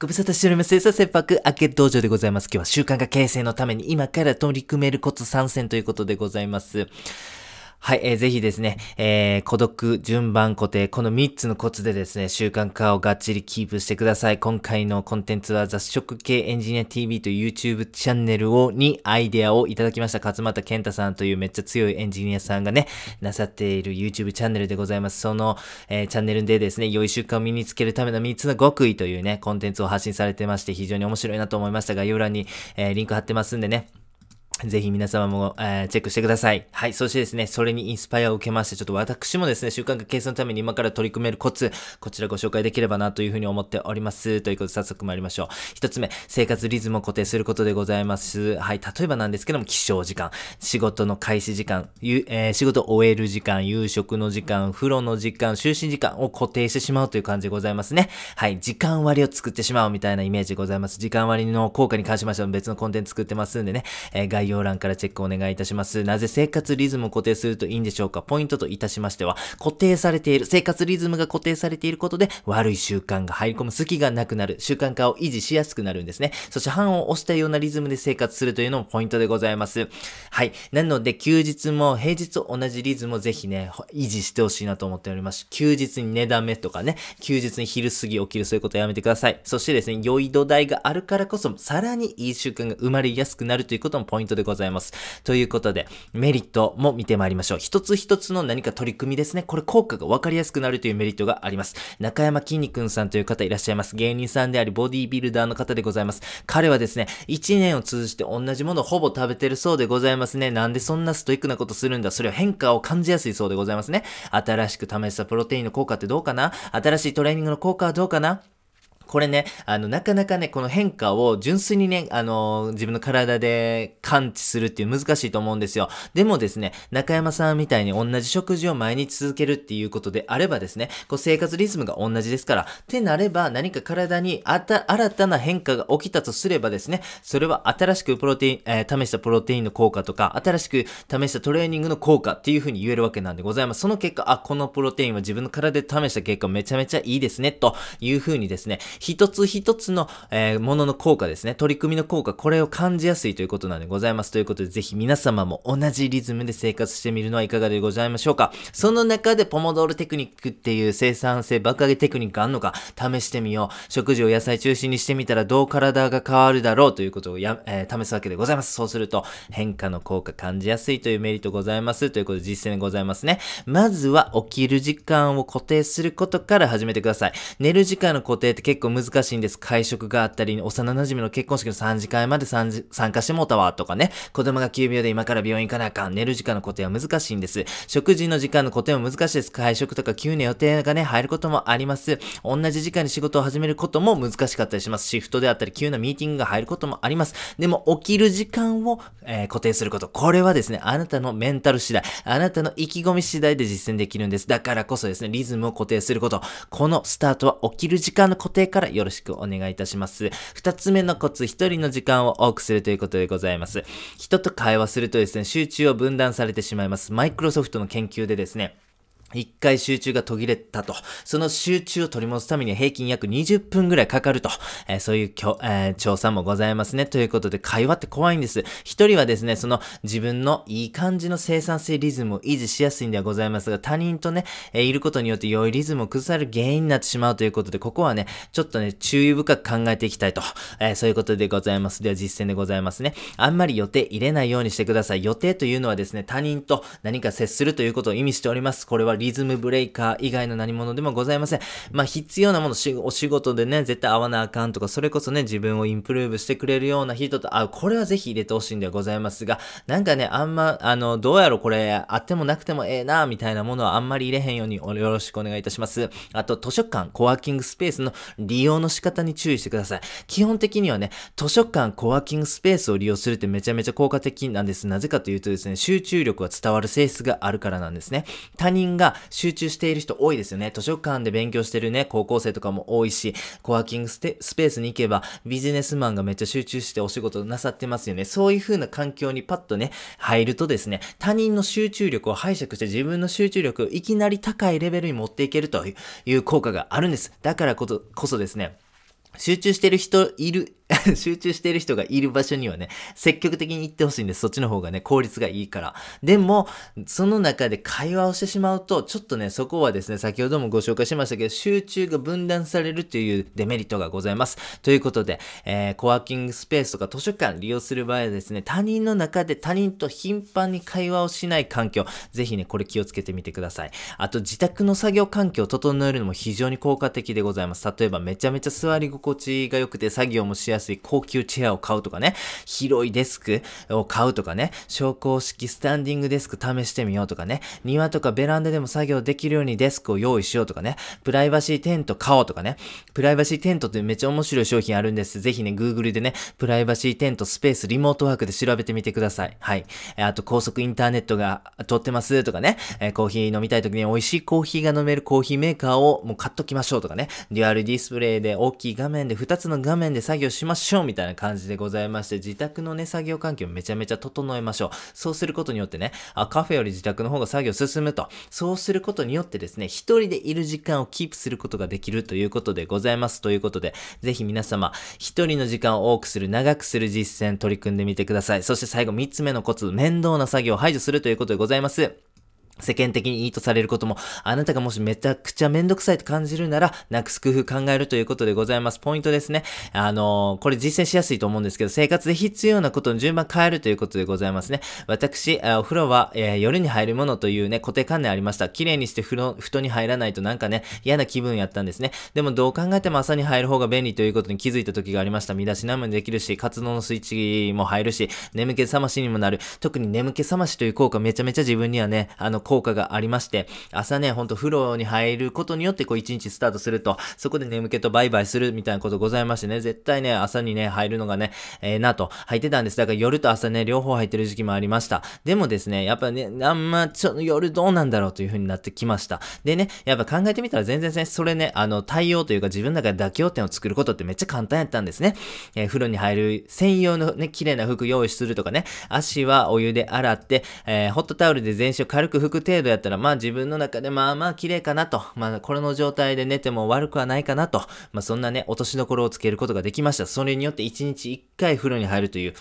ご無沙汰しております。さ切迫明け道場でございます。今日は習慣化形成のために今から取り組めるコツ参戦ということでございます。はい、えー、ぜひですね、えー、孤独、順番固定、この3つのコツでですね、習慣化をがっちりキープしてください。今回のコンテンツは雑食系エンジニア TV という YouTube チャンネルを、にアイデアをいただきました。勝又健太さんというめっちゃ強いエンジニアさんがね、なさっている YouTube チャンネルでございます。その、えー、チャンネルでですね、良い習慣を身につけるための3つの極意というね、コンテンツを発信されてまして、非常に面白いなと思いましたが、概要欄に、えー、リンク貼ってますんでね、ぜひ皆様も、えー、チェックしてください。はい。そしてですね、それにインスパイアを受けまして、ちょっと私もですね、習慣化形成のために今から取り組めるコツ、こちらご紹介できればなというふうに思っております。ということで早速参りましょう。一つ目、生活リズムを固定することでございます。はい。例えばなんですけども、起床時間、仕事の開始時間、ゆえー、仕事を終える時間、夕食の時間、風呂の時間、就寝時間を固定してしまうという感じでございますね。はい。時間割を作ってしまうみたいなイメージでございます。時間割の効果に関しましては別のコンテンツ作ってますんでね、えー、概要欄からチェックお願いいたします。なぜ生活リズムを固定するといいんでしょうか？ポイントといたしましては、固定されている、生活リズムが固定されていることで、悪い習慣が入り込む隙がなくなる、習慣化を維持しやすくなるんですね。そして半を押したようなリズムで生活するというのもポイントでございます。はい。なので、休日も平日と同じリズムをぜひね、維持してほしいなと思っております。休日に寝だめとかね、休日に昼過ぎ起きるそういうことやめてください。そしてですね、良い土台があるからこそ、さらにいい習慣が生まれやすくなるということもポイントででございます。ということで、メリットも見てまいりましょう。一つ一つの何か取り組みですね。これ効果が分かりやすくなるというメリットがあります。中山きんに君さんという方いらっしゃいます。芸人さんであり、ボディビルダーの方でございます。彼はですね、一年を通じて同じものをほぼ食べてるそうでございますね。なんでそんなストイックなことするんだそれは変化を感じやすいそうでございますね。新しく試したプロテインの効果ってどうかな？新しいトレーニングの効果はどうかな？これね、あの、なかなかね、この変化を純粋にね、あの、自分の体で感知するっていう難しいと思うんですよ。でもですね、中山さんみたいに同じ食事を毎日続けるっていうことであればですね、こう生活リズムが同じですから、ってなれば何か体にあた、新たな変化が起きたとすればですね、それは新しくプロテイン、えー、試したプロテインの効果とか、新しく試したトレーニングの効果っていう風に言えるわけなんでございます。その結果、あ、このプロテインは自分の体で試した結果めちゃめちゃいいですね、という風にですね、一つ一つの、えー、ものの効果ですね、取り組みの効果、これを感じやすいということなんでございます。ということで、ぜひ皆様も同じリズムで生活してみるのはいかがでございましょうか。その中でポモドールテクニックっていう生産性爆上げテクニックあんのか試してみよう。食事を野菜中心にしてみたらどう体が変わるだろうということをや、えー、試すわけでございます。そうすると変化の効果感じやすいというメリットございます。ということで実践でございますね。まずは起きる時間を固定することから始めてください。寝る時間の固定って結構難しいんです。会食があったり、幼馴染の結婚式の3次会まで参加してもうたわとかね、子供が急病で今から病院行かなあかん、寝る時間の固定は難しいんです。食事の時間の固定も難しいです。会食とか急な予定がね、入ることもあります。同じ時間に仕事を始めることも難しかったりします。シフトであったり、急なミーティングが入ることもあります。でも、起きる時間を、えー、固定すること。これはですね、あなたのメンタル次第、あなたの意気込み次第で実践できるんです。だからこそですね、リズムを固定すること。このスタートは起きる時間の固定からからよろしくお願いいたします。二つ目のコツ、一人の時間を多くするということでございます。人と会話するとですね、集中を分断されてしまいます。マイクロソフトの研究でですね、一回集中が途切れたと。その集中を取り戻すためには平均約20分ぐらいかかると。えー、そういうきょ、えー、調査もございますね。ということで、会話って怖いんです。一人はですね、その自分のいい感じの生産性リズムを維持しやすいんではございますが、他人とね、えー、いることによって良いリズムを崩される原因になってしまうということで、ここはね、ちょっとね、注意深く考えていきたいと。えそういうことでございます。では実践でございますね。あんまり予定入れないようにしてください。予定というのはですね、他人と何か接するということを意味しております。これはリズムブレイカー以外の何者でもございません。まあ、必要なもの、お仕事でね、絶対会わなあかんとか、それこそね、自分をインプルーブしてくれるような人と会う。これはぜひ入れてほしいんではございますが、なんかね、あんま、あの、どうやろこれ、あってもなくてもええな、みたいなものはあんまり入れへんようによろしくお願いいたします。あと、図書館、コワーキングスペースの利用の仕方に注意してください。基本的にはね、図書館、コワーキングスペースを利用するってめちゃめちゃ効果的なんです。なぜかというとですね、集中力は伝わる性質があるからなんですね。他人が集中している人多いですよね。図書館で勉強してるね、高校生とかも多いし、コワーキングスペースに行けばビジネスマンがめっちゃ集中してお仕事なさってますよね。そういう風な環境にパッとね、入るとですね、他人の集中力を拝借して自分の集中力をいきなり高いレベルに持っていけるという効果があるんです。だからこそこそですね、集中してる人いる、集中している人がいる場所にはね、積極的に行ってほしいんです。そっちの方がね、効率がいいから。でも、その中で会話をしてしまうと、ちょっとね、そこはですね、先ほどもご紹介しましたけど、集中が分断されるというデメリットがございます。ということで、えー、コワーキングスペースとか図書館利用する場合はですね、他人の中で他人と頻繁に会話をしない環境、ぜひね、これ気をつけてみてください。あと、自宅の作業環境を整えるのも非常に効果的でございます。例えば、めちゃめちゃ座り心地が良くて作業もしやすいい高級チェアを買うとかね、広いデスクを買うとかね、昇降式スタンディングデスク試してみようとかね、庭とかベランダでも作業できるようにデスクを用意しようとかね、プライバシーテント買おうとかね、プライバシーテントってめっちゃ面白い商品あるんです。ぜひね、Google でね、プライバシーテントスペースリモートワークで調べてみてください。はい。あと、高速インターネットが通ってますとかね、コーヒー飲みたい時に美味しいコーヒーが飲めるコーヒーメーカーをもう買っときましょうとかね、デュアルディスプレイで大きい画面で2つの画面で作業しましょうみたいな感じでございまして、自宅のね、作業環境めちゃめちゃ整えましょう。そうすることによってね、あ、カフェより自宅の方が作業進むと。そうすることによってですね、一人でいる時間をキープすることができるということでございます。ということで、ぜひ皆様、一人の時間を多くする、長くする実践取り組んでみてください。そして最後三つ目のコツ、面倒な作業を排除するということでございます。世間的にいいとされることも、あなたがもしめちゃくちゃめんどくさいと感じるなら、なくす工夫考えるということでございます。ポイントですね。あのー、これ実践しやすいと思うんですけど、生活で必要なことの順番変えるということでございますね。私、お風呂は、えー、夜に入るものというね、固定観念ありました。綺麗にして風呂、布団に入らないとなんかね、嫌な気分やったんですね。でもどう考えても朝に入る方が便利ということに気づいた時がありました。身だしなみもできるし、活動のスイッチも入るし、眠気覚ましにもなる。特に眠気覚ましという効果めちゃめちゃ自分にはね、あの効果がありまし。て、朝ね、ほんと風呂に入ることによってこう一日スタートすると、そこで眠気とバイバイするみたいなことございましてね、絶対ね、朝にね、入るのがね、ええー、なと、入ってたんです。だから夜と朝ね、両方入ってる時期もありました。でもですね、やっぱね、あんま、ちょっと夜どうなんだろうという風になってきました。でね、やっぱ考えてみたら全然ね、それね、あの、対応というか自分の中で妥協点を作ることってめっちゃ簡単やったんですね。えー、風呂に入る専用のね、綺麗な服用意するとかね、足はお湯で洗って、えー、ホットタオルで全身を軽く拭く程度やったら、まあ自分の中でまあまあ綺麗かなと。まあこれの状態で寝ても悪くはないかなと。まあそんなね、落としどころをつけることができました。それによって1日1回風呂に入るという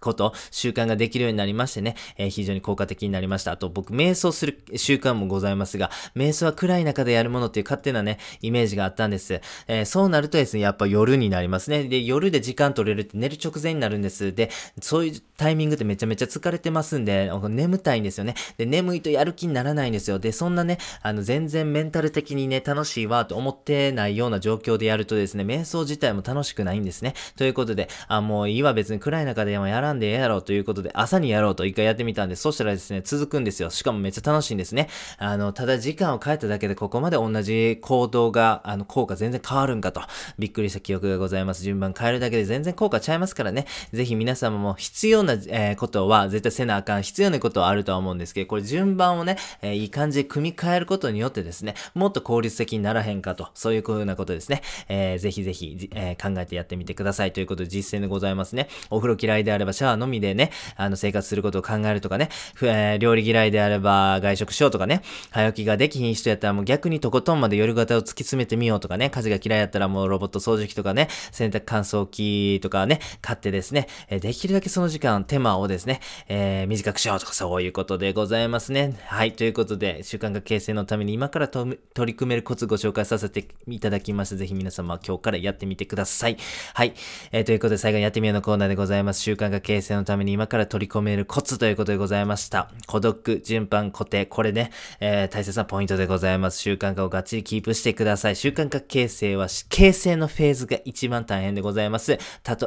こと、習慣ができるようになりましてね、えー、非常に効果的になりました。あと僕、瞑想する習慣もございますが、瞑想は暗い中でやるものっていう勝手なね、イメージがあったんです。えー、そうなるとですね、やっぱ夜になりますね。で、夜で時間取れるって寝る直前になるんです。で、そういうタイミングってめちゃめちゃ疲れてますんで、眠たいんですよね。で、眠いとやる気にならないんですよ。で、そんなね、あの、全然メンタル的にね、楽しいわと思ってないような状況でやるとですね、瞑想自体も楽しくないんですね。ということで、あ、もういいわ別に暗い中でもやらんでやろうということで、朝にやろうと一回やってみたんで、そしたらですね、続くんですよ。しかもめっちゃ楽しいんですね。あの、ただ時間を変えただけでここまで同じ行動が、あの、効果全然変わるんかと、びっくりした記憶がございます。順番変えるだけで全然効果ちゃいますからね。ぜひ皆様も必要な、えー、ことは絶対せなあかん。必要なことはあるとは思うんですけど、これ順番をね、えー、いい感じで組み替えることによってですね、もっと効率的にならへんかと、そういう風なことですね。えー、ぜひぜひ、えー、考えてやってみてくださいということで実践でございますね。お風呂嫌いであればシャワーのみでね、あの、生活することを考えるとかね、えー、料理嫌いであれば外食しようとかね、早起きができひん人やったらもう逆にとことんまで夜型を突き詰めてみようとかね、家事が嫌いやったらもうロボット掃除機とかね、洗濯乾燥機とかね、買ってですね、えー、できるだけその時間、手間をですね、えー、短くしようとかそういうことでございますね。はい、ということで、習慣化形成のために今から取り組めるコツご紹介させていただきまして、ぜひ皆様今日からやってみてください。はい、えー、ということで最後にやってみようのコーナーでございます。習慣化形成のために今から取り込めるコツということでございました。孤独、順番、固定、これね、えー、大切なポイントでございます。習慣化をがっちりキープしてください。習慣化形成は、形成のフェーズが一番大変でございます。例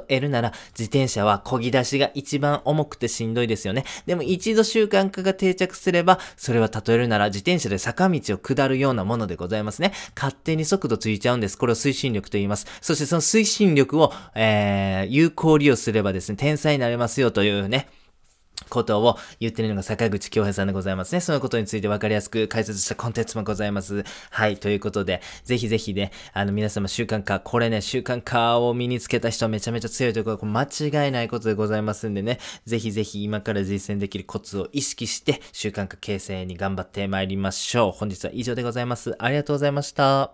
えるなら、自転車は漕ぎ出しが一番重くてしんどいですよね。でも一度習慣化が定着すれば、それは例えるなら自転車で坂道を下るようなものでございますね。勝手に速度ついちゃうんです。これを推進力と言います。そしてその推進力を、えー、有効利用すればですね、天才になれますよというね、ことを言ってるのが坂口京平さんでございますね。そのことについて分かりやすく解説したコンテンツもございます。はい。ということで、ぜひぜひね、あの皆様習慣化、これね、習慣化を身につけた人はめちゃめちゃ強いということ間違いないことでございますんでね、ぜひぜひ今から実践できるコツを意識して習慣化形成に頑張ってまいりましょう。本日は以上でございます。ありがとうございました。